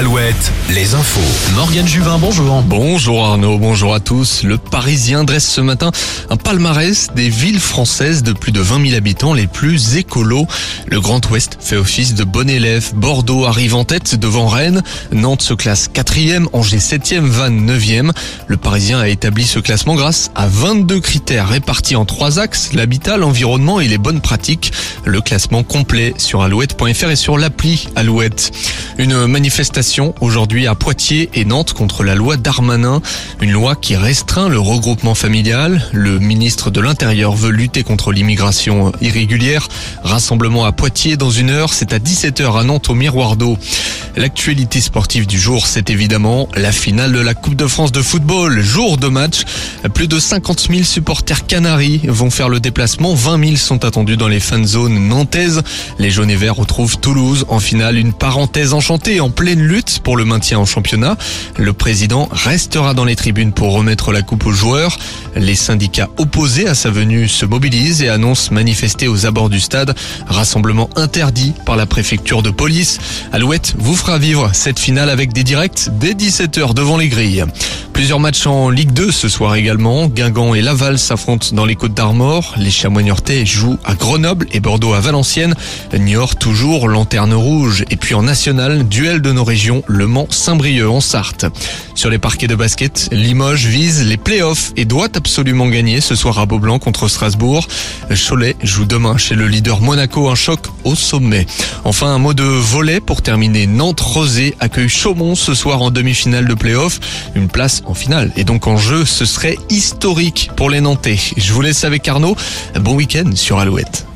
Alouette, les infos. Morgane Juvin, bonjour. Bonjour Arnaud, bonjour à tous. Le Parisien dresse ce matin un palmarès des villes françaises de plus de 20 000 habitants les plus écolos. Le Grand Ouest fait office de bon élève. Bordeaux arrive en tête devant Rennes. Nantes se classe quatrième, Angers septième, Vannes neuvième. Le Parisien a établi ce classement grâce à 22 critères répartis en trois axes, l'habitat, l'environnement et les bonnes pratiques. Le classement complet sur alouette.fr et sur l'appli Alouette. Une manifestation aujourd'hui à Poitiers et Nantes contre la loi Darmanin, une loi qui restreint le regroupement familial. Le ministre de l'Intérieur veut lutter contre l'immigration irrégulière. Rassemblement à Poitiers dans une heure, c'est à 17h à Nantes au Miroir d'eau. L'actualité sportive du jour, c'est évidemment la finale de la Coupe de France de football. Jour de match, plus de 50 000 supporters canaris vont faire le déplacement. 20 000 sont attendus dans les fan zones nantaises. Les jaunes et verts retrouvent Toulouse en finale. Une parenthèse enchantée en pleine pour le maintien en championnat. Le président restera dans les tribunes pour remettre la coupe aux joueurs. Les syndicats opposés à sa venue se mobilisent et annoncent manifester aux abords du stade. Rassemblement interdit par la préfecture de police. Alouette vous fera vivre cette finale avec des directs dès 17h devant les grilles. Plusieurs matchs en Ligue 2 ce soir également. Guingamp et Laval s'affrontent dans les Côtes d'Armor. Les Chamois niortais jouent à Grenoble et Bordeaux à Valenciennes. Niort toujours, lanterne rouge. Et puis en national, duel de nos régions, Le Mans, Saint-Brieuc en Sarthe. Sur les parquets de basket, Limoges vise les playoffs et doit absolument gagner ce soir à Beaublanc contre Strasbourg. Cholet joue demain chez le leader Monaco, un choc au sommet. Enfin, un mot de volet pour terminer. Nantes-Rosé accueille Chaumont ce soir en demi-finale de playoff. Une place en finale et donc en jeu, ce serait historique pour les Nantais. Je vous laisse avec Arnaud. Bon week-end sur Alouette.